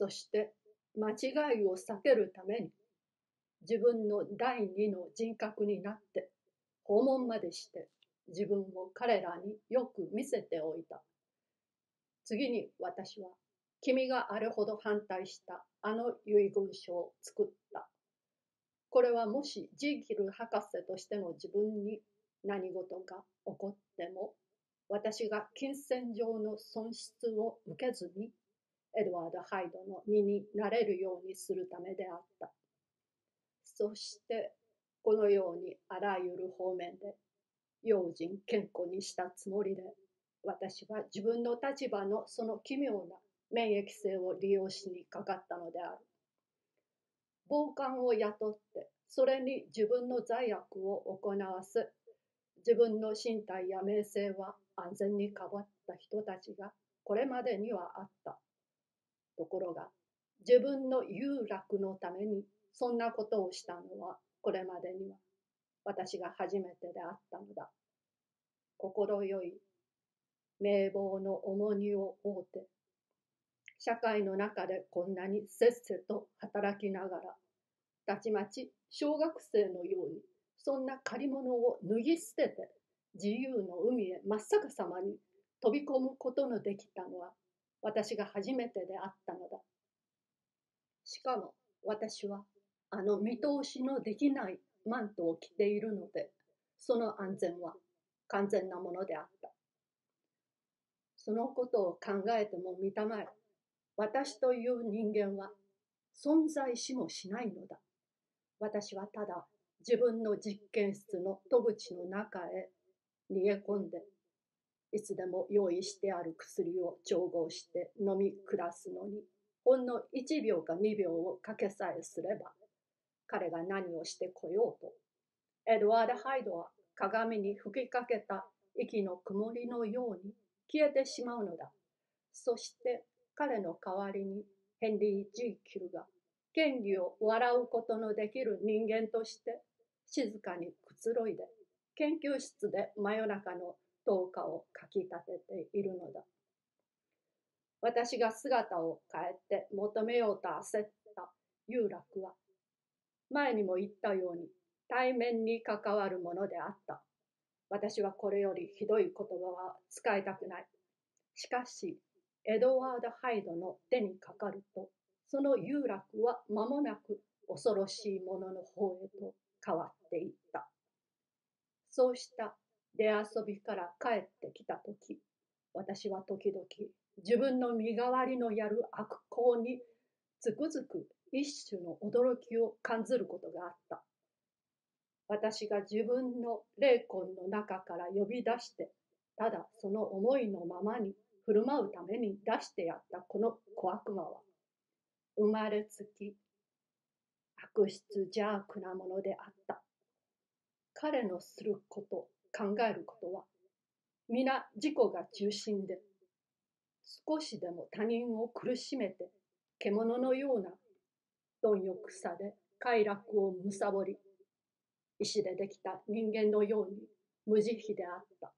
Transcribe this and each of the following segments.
そして間違いを避けるために自分の第二の人格になって訪問までして自分を彼らによく見せておいた。次に私は君があれほど反対したあの遺言書を作った。これはもしジーキル博士としての自分に何事が起こっても私が金銭上の損失を受けずにエドワード・ハイドの身になれるようにするためであった。そしてこのようにあらゆる方面で用心健康にしたつもりで私は自分の立場のその奇妙な免疫性を利用しにかかったのである。暴漢を雇ってそれに自分の罪悪を行わす自分の身体や名声は安全に変わった人たちがこれまでにはあった。ところが自分の有楽のためにそんなことをしたのはこれまでには私が初めてであったのだ。心よい名簿の重荷を負うて、社会の中でこんなにせっせと働きながら、たちまち小学生のようにそんな借り物を脱ぎ捨てて自由の海へ真っ逆さまに飛び込むことのできたのは私が初めてであったのだ。しかも私はあの見通しのできないマントを着ているので、その安全は完全なものであった。そのことを考えても見たまえ、私という人間は存在しもしないのだ。私はただ自分の実験室の戸口の中へ逃げ込んで、いつでも用意してある薬を調合して飲み下すのに、ほんの1秒か2秒をかけさえすれば、彼が何をしてこようと、エドワード・ハイドは鏡に吹きかけた息の曇りのように消えてしまうのだ。そして彼の代わりにヘンリー・ジーキルが権利を笑うことのできる人間として静かにくつろいで研究室で真夜中の灯火をかき立てているのだ。私が姿を変えて求めようと焦った有楽は前にも言ったように対面に関わるものであった。私はこれよりひどい言葉は使いたくない。しかし、エドワード・ハイドの手にかかると、その有楽は間もなく恐ろしいものの方へと変わっていった。そうした出遊びから帰ってきたとき、私は時々自分の身代わりのやる悪行につくづく一種の驚きを感ずることがあった。私が自分の霊魂の中から呼び出して、ただその思いのままに振る舞うために出してやったこの小悪魔は、生まれつき悪質邪悪なものであった。彼のすること、考えることは、皆自己が中心で、少しでも他人を苦しめて、獣のような貪欲さで快楽を貪り、石でできた人間のように無慈悲であった。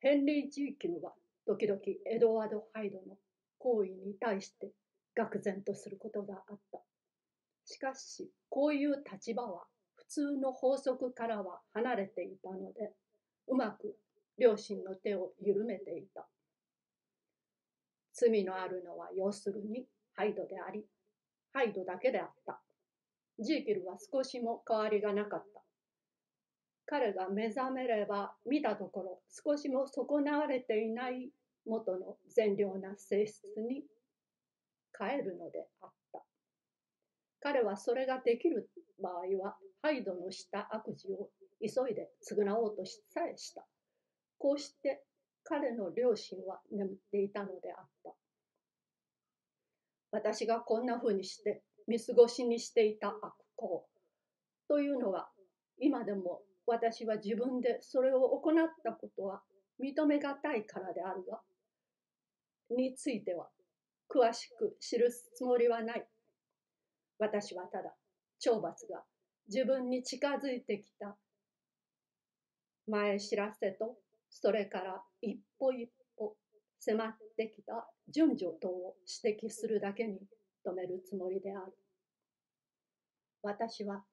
ヘンリー・ジーキルは時々エドワード・ハイドの行為に対して愕然とすることがあった。しかし、こういう立場は通の法則からは離れていたので、うまく両親の手を緩めていた。罪のあるのは要するにハイドであり、ハイドだけであった。ジーキルは少しも変わりがなかった。彼が目覚めれば見たところ少しも損なわれていない元の善良な性質に変えるのであった。彼はそれができる場合はハイドのした悪事を急いで償おうとさえした。こうして彼の両親は眠っていたのであった。私がこんな風にして見過ごしにしていた悪行というのは今でも私は自分でそれを行ったことは認めがたいからであるがについては詳しく記すつもりはない。私はただ懲罰が自分に近づいてきた前知らせとそれから一歩一歩迫ってきた順序等を指摘するだけに止めるつもりである。私は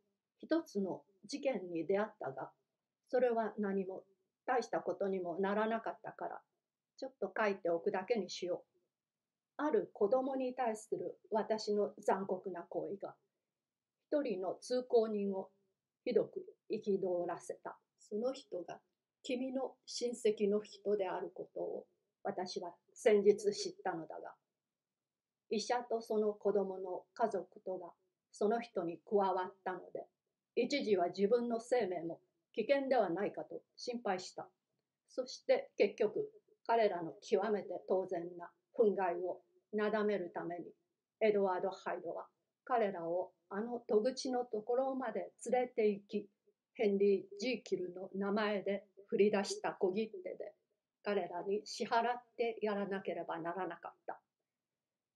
一つの事件に出会ったが、それは何も大したことにもならなかったから、ちょっと書いておくだけにしよう。ある子供に対する私の残酷な行為が、一人の通行人をひどく憤らせた。その人が君の親戚の人であることを私は先日知ったのだが、医者とその子供の家族とがその人に加わったので、一時は自分の生命も危険ではないかと心配した。そして結局、彼らの極めて当然な憤慨をなだめるために、エドワード・ハイドは彼らをあの戸口のところまで連れて行き、ヘンリー・ジーキルの名前で振り出した小切手で彼らに支払ってやらなければならなかった。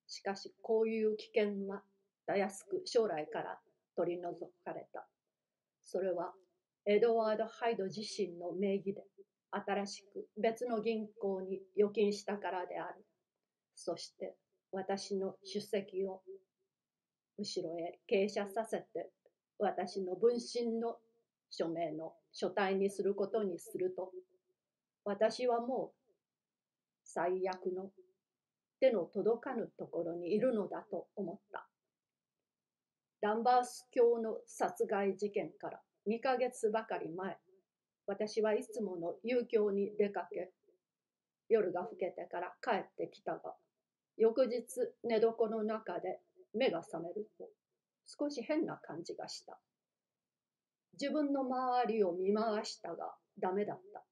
しかしこういう危険はたやすく将来から取り除かれた。それはエドワード・ハイド自身の名義で新しく別の銀行に預金したからである。そして私の出席を後ろへ傾斜させて私の分身の署名の書体にすることにすると私はもう最悪の手の届かぬところにいるのだと思った。ダンバース教の殺害事件から2ヶ月ばかり前、私はいつもの遊興に出かけ、夜が更けてから帰ってきたが、翌日寝床の中で目が覚めると少し変な感じがした。自分の周りを見回したがダメだった。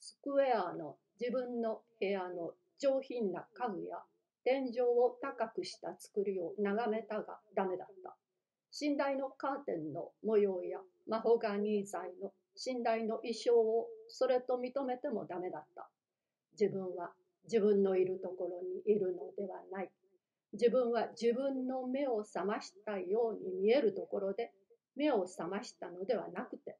スクエアの自分の部屋の上品な家具や天井を高くした作りを眺めたがダメだった。寝台のカーテンの模様やマホガニー材の寝台の衣装をそれと認めてもダメだった。自分は自分のいるところにいるのではない。自分は自分の目を覚ましたように見えるところで目を覚ましたのではなくて、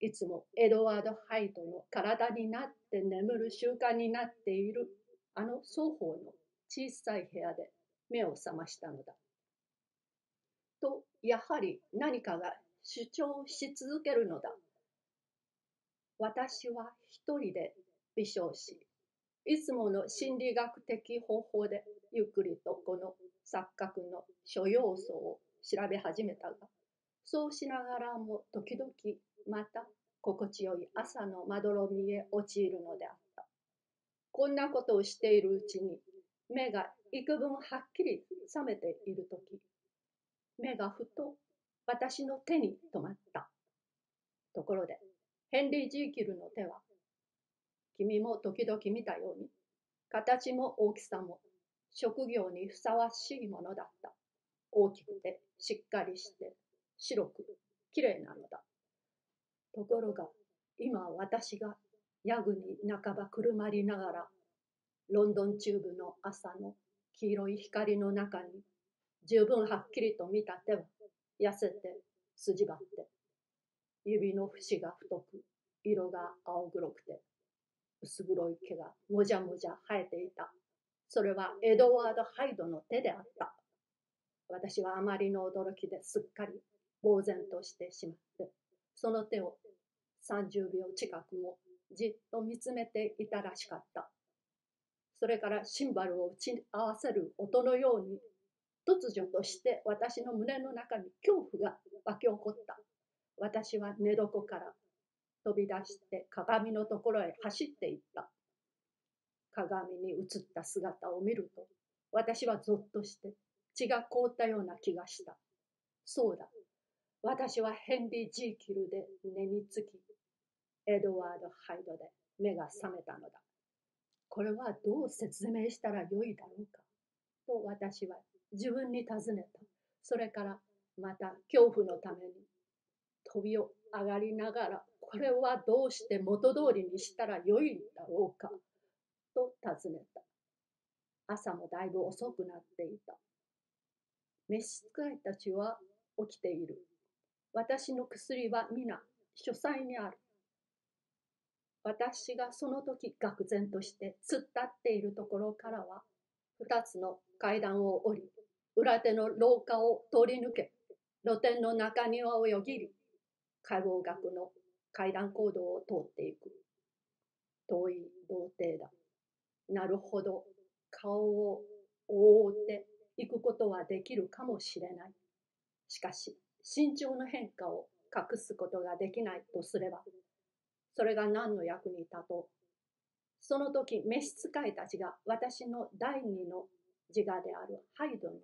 いつもエドワード・ハイドの体になって眠る習慣になっているあの双方の小さい部屋で目を覚ましたのだ。と、やはり何かが主張し続けるのだ。私は一人で微笑し、いつもの心理学的方法でゆっくりとこの錯覚の諸要素を調べ始めたが、そうしながらも時々また心地よい朝のまどろみへ陥るのであった。こんなことをしているうちに目が幾分はっきり覚めているとき、目がふと私の手に止まった。ところで、ヘンリー・ジーキルの手は、君も時々見たように、形も大きさも職業にふさわしいものだった。大きくてしっかりして白くきれいなのだ。ところが今私がヤグに半ばくるまりながらロンドン中部の朝の黄色い光の中に十分はっきりと見た手は痩せて筋張って指の節が太く色が青黒くて薄黒い毛がもじゃもじゃ生えていたそれはエドワード・ハイドの手であった私はあまりの驚きですっかり呆然としてしまってその手を30秒近くもじっと見つめていたらしかった。それからシンバルを打ち合わせる音のように突如として私の胸の中に恐怖が湧き起こった。私は寝床から飛び出して鏡のところへ走っていった。鏡に映った姿を見ると私はぞっとして血が凍ったような気がした。そうだ。私はヘンリー・ジーキルで寝につき、エドワード・ハイドで目が覚めたのだ。これはどう説明したらよいだろうか？と私は自分に尋ねた。それからまた恐怖のために飛びを上がりながらこれはどうして元通りにしたらよいんだろうか？と尋ねた。朝もだいぶ遅くなっていた。召使いたちは起きている。私の薬は皆書斎にある。私がその時愕然として突っ立っているところからは、二つの階段を降り、裏手の廊下を通り抜け、露天の中庭をよぎり、解剖学の階段行動を通っていく。遠い童貞だ。なるほど、顔を覆っていくことはできるかもしれない。しかし、身長の変化を隠すことができないとすれば、それが何の役に立とう。その時、召使いたちが私の第二の自我であるハイドの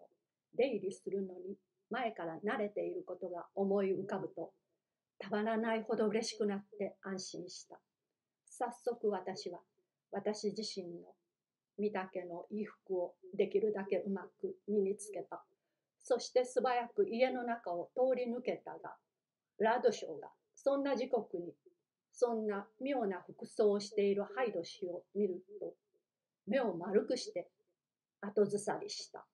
出入りするのに前から慣れていることが思い浮かぶと、たまらないほど嬉しくなって安心した。早速私は私自身の御岳の衣服をできるだけうまく身につけた。そして素早く家の中を通り抜けたが、ラドショーがそんな時刻にそんな妙な服装をしているハイド氏を見ると、目を丸くして後ずさりした。